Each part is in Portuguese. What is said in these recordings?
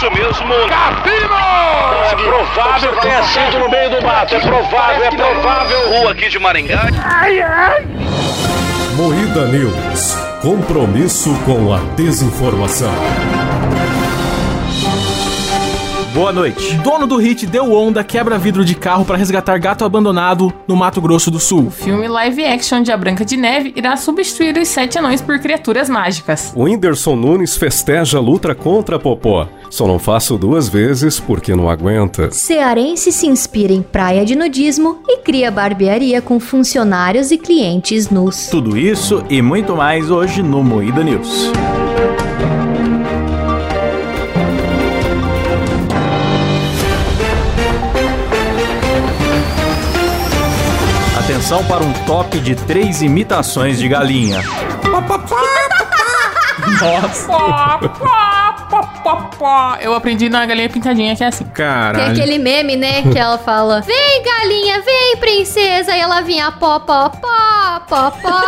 isso mesmo. Cassino! É provável que tenha sido no meio do mato. É provável, é provável. Rua aqui de Maringá. Moída News. Compromisso com a desinformação. Boa noite. Dono do hit deu onda, quebra vidro de carro para resgatar gato abandonado no Mato Grosso do Sul. O filme live action de A Branca de Neve irá substituir os sete anões por criaturas mágicas. O Whindersson Nunes festeja a luta contra a Popó. Só não faço duas vezes porque não aguenta. Cearense se inspira em praia de nudismo e cria barbearia com funcionários e clientes nus. Tudo isso e muito mais hoje no Moída News. Atenção para um top de três imitações de galinha. Eu aprendi na galinha pintadinha que é assim. Tem Caralho. aquele meme, né, que ela fala: Vem, galinha, vem, princesa. E ela vinha pó, pó, pó, pó, pó.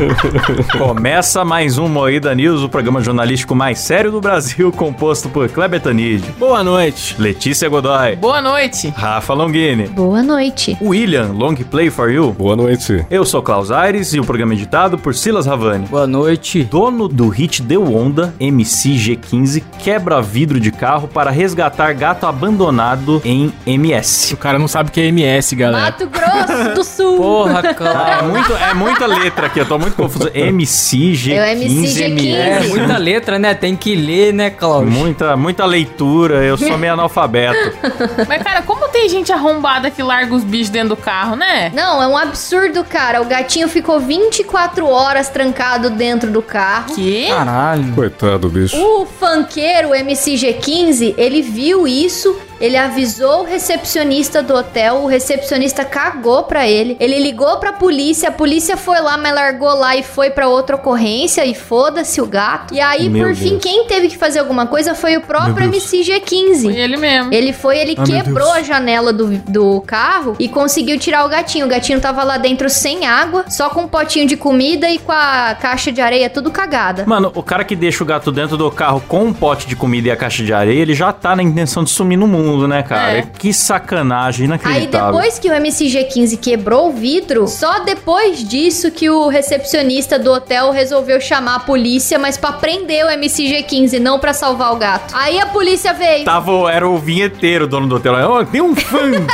Começa mais um Moída News, o programa jornalístico mais sério do Brasil, composto por Kleber Tanid, Boa noite. Letícia Godoy, Boa noite. Rafa Longini, Boa noite. William Long Play for You. Boa noite. Eu sou Klaus Aires e o programa é editado por Silas Ravani. Boa noite. Dono do hit Deu Onda, MC G15, quebra vidro de carro para resgatar gato abandonado em MS. O cara não sabe o que é MS, galera. Mato Grosso do Sul. Porra, Ah, cara. é, muito, é muita letra aqui, eu tô muito confuso. MC G15, É o MC G15. É MS. muita letra, né? Tem que ler, né, Cláudio? Muita, muita leitura, eu sou meio analfabeto. Mas, cara, como tem gente arrombada que larga os bichos dentro do carro, né? Não, é um absurdo, cara. O gatinho ficou 24 horas trancado dentro do carro. Que? Caralho. Coitado, bicho. O funkeiro MCG15, ele viu isso, ele avisou o recepcionista do hotel, o recepcionista cagou pra ele, ele ligou pra polícia, a polícia foi lá, mas largou lá e foi pra outra ocorrência e foda-se o gato. E aí, Meu por fim, Deus. quem teve que fazer alguma coisa foi o próprio Meu Deus. Foi MCG15. ele mesmo. Ele foi, ele Ah, quebrou a janela do, do carro e conseguiu tirar o gatinho. O gatinho tava lá dentro sem água, só com um potinho de comida e com a caixa de areia tudo cagada. Mano, o cara que deixa o gato dentro do carro com um pote de comida e a caixa de areia, ele já tá na intenção de sumir no mundo, né, cara? É. Que sacanagem, Aí inacreditável. depois que o MCG15 quebrou o vidro, só depois disso que o recepcionista do hotel resolveu chamar a polícia, mas pra prender o MCG15, não pra salvar o gato. Aí a polícia veio. Tava, era o vinheteiro, dono do hotel. Ó, tem um funkeiro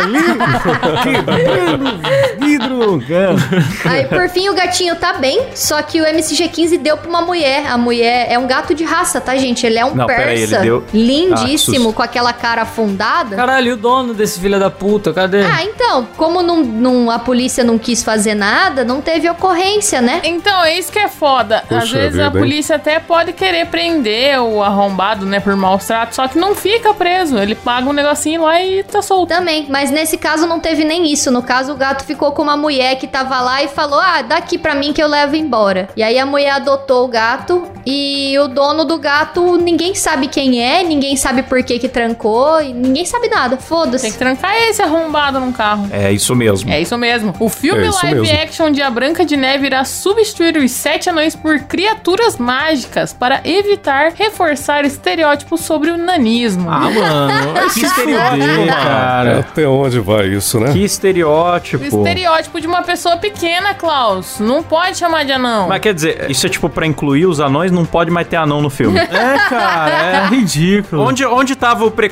ali quebrando vidro no carro. Aí por fim o gatinho tá bem, só que o MCG15 deu pra uma mulher. A mulher é um gato de raça, tá, gente? Ele é um Não, peraí, persa, ele deu- Ah, lindíssimo, susto. com aquela cara afundada. Caralho, e o dono desse filho da puta, cadê? Ah, então, como não, não- a polícia não quis fazer nada, não teve ocorrência, né? Então, é isso que é foda. Às Puxa vezes a vida, hein? polícia até pode querer prender o arrombado, né, por maus tratos, só que não fica preso. Ele paga um negocinho lá e tá solto. Também, mas nesse caso não teve nem isso. No caso, o gato ficou com uma mulher que tava lá e falou: Ah, dá aqui pra mim que eu levo embora. E aí a mulher adotou o gato e o dono do gato, ninguém sabe quem é, ninguém sabe por que que trancou, e ninguém sabe nada. Tem Foda-se. que trancar esse arrombado num carro. É isso mesmo. É isso mesmo. O filme É live mesmo. action de A Branca de Neve irá substituir os sete anões por criaturas mágicas para evitar reforçar estereótipos sobre o nanismo. Ah, mano. Que estereótipo, cara. Até onde vai isso, né? Que o estereótipo. estereótipo de uma pessoa pequena, Klaus. Não pode chamar de anão. Mas quer dizer, isso é tipo pra incluir os anões, não pode mais ter anão no filme. É, cara, é ridículo. Onde, onde tava o preconceito?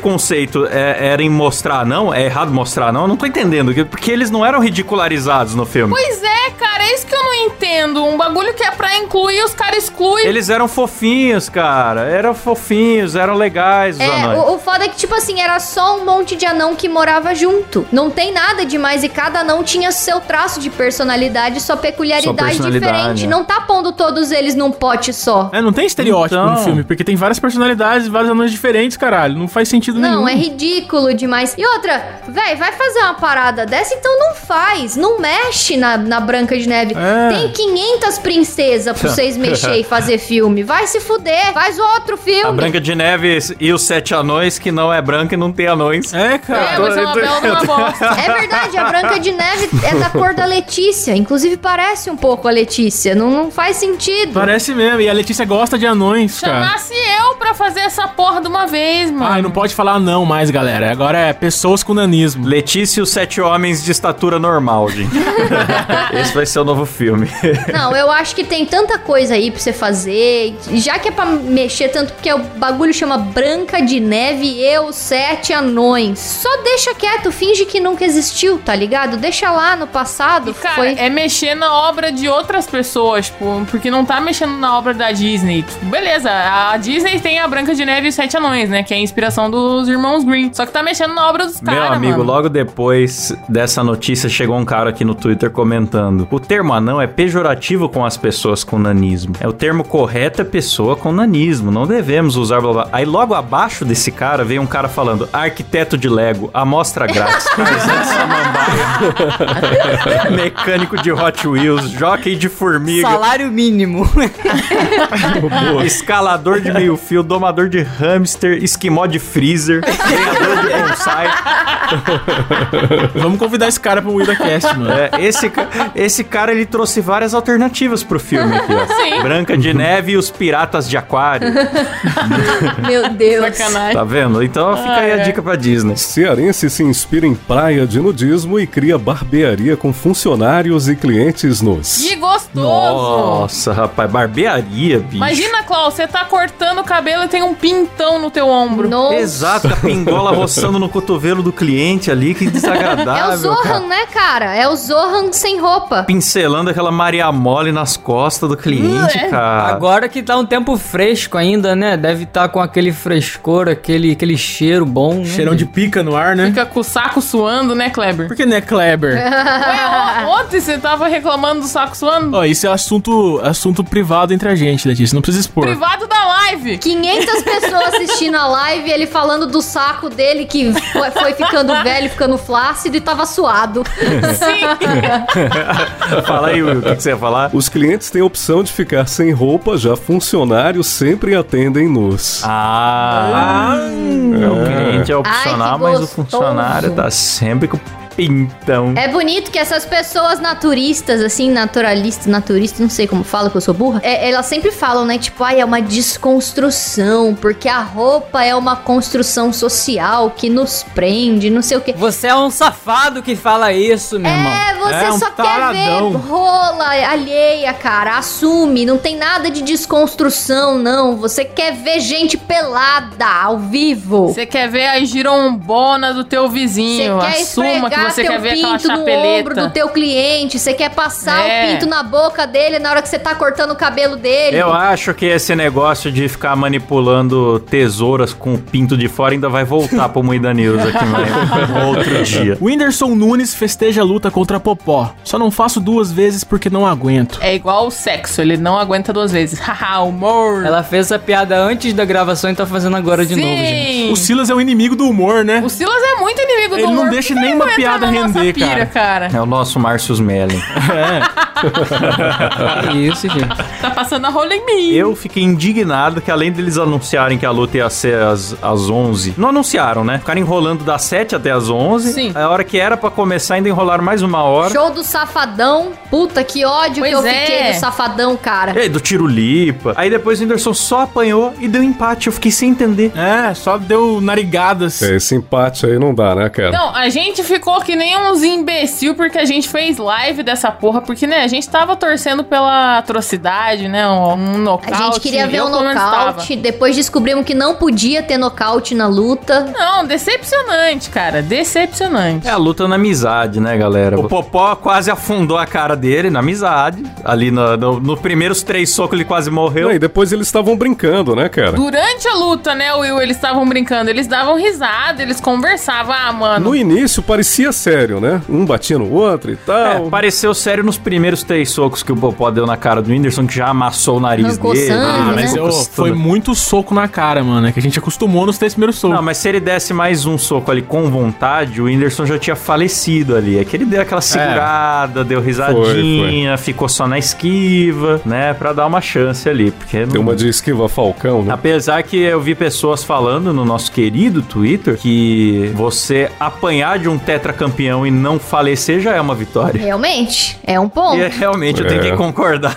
É- era em mostrar não? É errado mostrar não? Eu não tô entendendo. Porque eles não eram ridicularizados no filme. Pois é, cara, é isso que eu não entendo. Um bagulho que é pra incluir, os caras excluem. Eles eram fofinhos, cara. Eram fofinhos, eram legais os É, anões. o, o foda é que, tipo assim, era só um monte de anão que morava junto. Não tem nada demais e cada anão tinha seu traço de personalidade, sua peculiaridade Sua personalidade, diferente. é. Não tá pondo todos eles num pote só. É, não tem estereótipo Então. no filme, porque tem várias personalidades, vários anões diferentes, caralho. Não faz sentido nenhum. Não, é ridículo demais. E outra, véi, vai fazer uma parada dessa, então não faz. Não mexe na, na Branca de Neve. É. Tem 500 princesas pra vocês mexer e fazer filme. Vai se fuder. Faz outro filme. A Branca de Neve e os Sete Anões, que não é branca e não tem anões. É, É, cara. uma bela de uma bosta. É verdade, a Branca de Neve é da cor da Letícia. Inclusive parece um pouco a Letícia. Não, não faz sentido. Parece mesmo. E a Letícia gosta de anões, cara. Chamasse eu pra fazer essa porra de uma vez, mano. Ai, não pode falar não mais, galera. Agora é pessoas com nanismo. Letícia e os Sete Homens de Estatura Normal, gente. Esse vai ser o novo filme. Não, eu acho que tem tanta coisa aí pra você fazer. Já que é pra mexer tanto, porque o bagulho chama Branca de Neve e os Sete Anões. Só deixa quieto, finge que nunca existiu, tá ligado? Deixa lá no passado. E, cara, foi. é mexer na obra de outras pessoas, tipo, porque não tá mexendo na obra da Disney. Tipo, beleza, a Disney tem a Branca de Neve e os Sete Anões, né? Que é a inspiração dos irmãos Green. Só que tá mexendo na obra dos Meu caras, amigo, mano. logo depois dessa notícia chegou um cara aqui no Twitter comentando: o termo anão é pejorativo com as pessoas com nanismo. É o termo correto é pessoa com nanismo. Não devemos usar blá blá. Aí logo abaixo desse cara veio um cara falando: arquiteto de Lego, amostra grátis, Samambaia, mecânico de Hot Wheels, jockey de formiga. Salário mínimo. Escalador de meio fio, domador de hamster, esquimó de freezer, ganhador de bonsai. Vamos convidar esse cara pro WidaCast, mano. É, esse, esse cara, ele trouxe várias alternativas pro filme aqui, ó. Sim. Branca de Neve e os Piratas de Aquário. Meu Deus. Sacanagem. Tá vendo? Então fica aí a Ah, é. dica pra Disney. Cearense se inspira em praia de nudismo e cria barbearia com funcionários e clientes nus. Que gostoso! Nossa, rapaz, barbearia, bicho. Imagina, Klaus, você tá cortando o cabelo e tem um pintão no teu ombro. Nossa. Exato, a pingola roçando no cotovelo do cliente ali, que É desagradável. o Zohan, cara. né, cara? É o Zohan sem roupa. Pincelando aquela Maria Mole nas costas do cliente, É. cara. Agora que tá um tempo fresco ainda, né? Deve estar com aquele frescor, aquele, aquele cheiro bom. né? Cheirão de pica no ar, né? Fica com o saco suando, né, Kleber? Por que não é Kleber? Ué, ontem você tava reclamando do saco suando? Ó, isso é assunto, assunto privado entre a gente, Letícia. Não precisa expor. Privado da live! 500 pessoas assistindo a live, ele falando do saco dele que foi, foi ficando velho, ficando flácido e tava suado. Sim! Fala aí, Will, o que, que você ia falar? Os clientes têm a opção de ficar sem roupa, já funcionários sempre atendem nus. Ah, o cliente é opcional, Ai, mas o funcionário tá sempre com pintão. É bonito que essas pessoas naturistas, assim, naturalistas, naturistas, não sei como fala, que eu sou burra, é, elas sempre falam, né? Tipo, ai, é uma desconstrução, porque a roupa é uma construção social que nos prende, não sei o quê. Você é um safado que fala isso, meu irmão. É, você É um só taradão. quer ver rola alheia, cara. Assume, não tem nada de desconstrução, não. Você quer ver gente pelada ao vivo. Você quer ver a girombona do teu Você vizinho. quer Assuma que você quer ver aquela pinto no ombro chapeleta. do teu cliente. Você quer passar É. o pinto na boca dele na hora que você tá cortando o cabelo dele. Eu acho que esse negócio de ficar manipulando tesouras com o pinto de fora ainda vai voltar pro Moída News aqui mais outro dia. O Whindersson Nunes festeja a luta contra a Popó. Só não faço duas vezes porque não aguento. É igual o sexo, ele não aguenta duas vezes. Haha, humor. Ela fez essa piada antes da gravação e tá fazendo agora de Sim. novo, gente. O Silas é o inimigo do humor, né? O Silas é muito inimigo do Ele não deixa Por que nenhuma ele piada na nossa render, pira, cara. É o nosso Márcio Smelling. Que isso, gente. Tá passando a rola em mim. Eu fiquei indignado que além deles anunciarem que a luta ia ser às, às 11, não anunciaram, né? Ficaram enrolando das 7 até as 11. Sim. A hora que era pra começar ainda enrolaram mais uma hora. Show do Safadão. Puta, que ódio Pois que eu é. fiquei do Safadão, cara. E aí, do tiro lipa. Aí depois o Whindersson só apanhou e deu empate. Eu fiquei sem entender. É, só deu narigadas. É, esse empate aí não dá, né, cara? Não, a gente ficou que nem uns imbecil porque a gente fez live dessa porra, porque, né, a gente tava torcendo pela atrocidade, né, um, um A nocaute. gente queria ver um nocaute. Depois descobrimos que não podia ter nocaute na luta. Não, decepcionante, cara, decepcionante. É a luta na amizade, né, galera? O Popó quase afundou a cara dele na amizade. Ali no, no, no primeiros três socos ele quase morreu. E depois eles estavam brincando, né, cara? Durante a luta, né, Will, eles estavam brincando, eles davam risada, eles conversavam, ah, mano. No início parecia sério, né? Um batia no outro e É, tal. pareceu sério nos primeiros três socos que o Popó deu na cara do Whindersson, que já amassou o nariz Arrancou dele. sangue, Ah, né? mas eu- Costura. foi muito soco na cara, mano. É que a gente acostumou nos três primeiros socos. Não, mas se ele desse mais um soco ali com vontade, o Whindersson já tinha falecido ali. É que ele deu aquela segurada, deu risadinha, ficou só na esquiva, né? Pra dar uma chance ali. Porque Deu uma de esquiva Falcão, né? Apesar que eu vi pessoas falando no nosso querido Twitter que você apanhar de um tetracampeão e não falecer já é uma vitória. Realmente, é um ponto. E realmente eu tenho É. que concordar.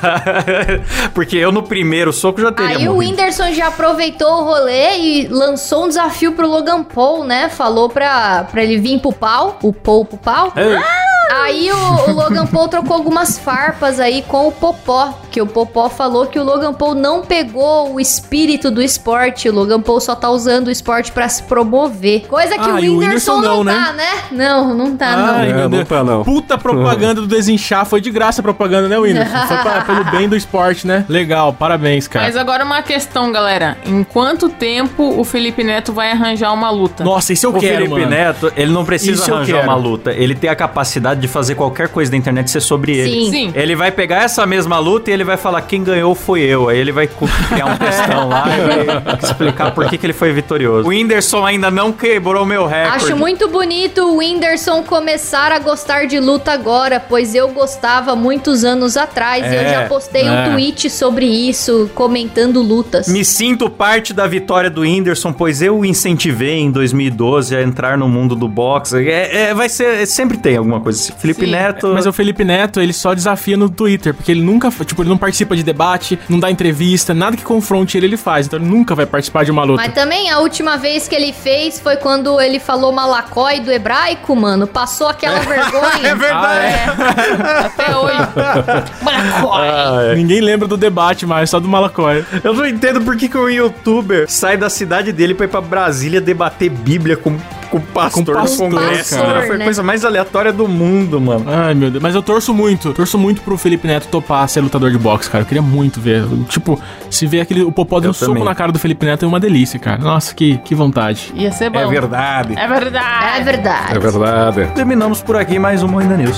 Porque eu no primeiro soco já teria Aí o morrido. Whindersson já aproveitou o rolê e lançou um desafio pro Logan Paul, né? Falou pra, pra ele vir pro pau, o Paul pro pau. Ei, Aí o, o Logan Paul trocou algumas farpas aí com o Popó, que o Popó falou que o Logan Paul não pegou o espírito do esporte, o Logan Paul só tá usando o esporte pra se promover. Coisa que Ah, o e o Whindersson Whindersson não, não, tá, né? Não, não tá, não. Ai, É, meu não Deus. tá, não. Puta propaganda do desinchar. Foi de graça a propaganda, né, Whindersson? Foi pra- pelo bem do esporte, né? Legal, parabéns, cara. Mas agora uma questão, galera. Em quanto tempo o Felipe Neto vai arranjar uma luta? Nossa, isso eu O quero, Felipe mano. Neto, ele não precisa Isso arranjar uma luta. Ele tem a capacidade de fazer qualquer coisa da internet ser sobre ele. Sim. Sim. Ele vai pegar essa mesma luta e ele vai falar quem ganhou foi eu. Aí ele vai criar um textão lá e vai explicar por que, que ele foi vitorioso. O Whindersson ainda não quebrou meu recorde. Acho muito bonito o Whindersson começar a gostar de luta agora, pois eu gostava muitos anos atrás e eu É, já postei é. um tweet sobre isso, comentando lutas. Me sinto parte da vitória do Whindersson, pois eu o incentivei em 2012 a entrar no mundo do boxe. É, é, vai ser, sempre tem alguma coisa. Felipe Sim. Neto. Mas o Felipe Neto, ele só desafia no Twitter, porque ele nunca, tipo, ele não participa de debate, não dá entrevista, nada que confronte ele, ele faz. Então ele nunca vai participar de uma luta. Mas também a última vez que ele fez foi quando ele falou malacói do hebraico, mano. Passou aquela vergonha. É verdade. Até hoje. Malacói. Ninguém lembra do debate mais, só do Malacói. Eu não entendo por que, que um youtuber sai da cidade dele pra ir pra Brasília debater Bíblia com, com o pastor, Com o pastor, no Congresso. cara. Cara, foi a né? coisa mais aleatória do mundo, mano. Ai, meu Deus. Mas eu torço muito. Torço muito pro Felipe Neto topar ser lutador de boxe, cara. Eu queria muito ver. Tipo, se ver aquele, o Popó dando soco também. na cara do Felipe Neto é uma delícia, cara. Nossa, que, que vontade. Ia ser bom. É verdade. É verdade. É verdade. É verdade. Terminamos por aqui mais um Moída News.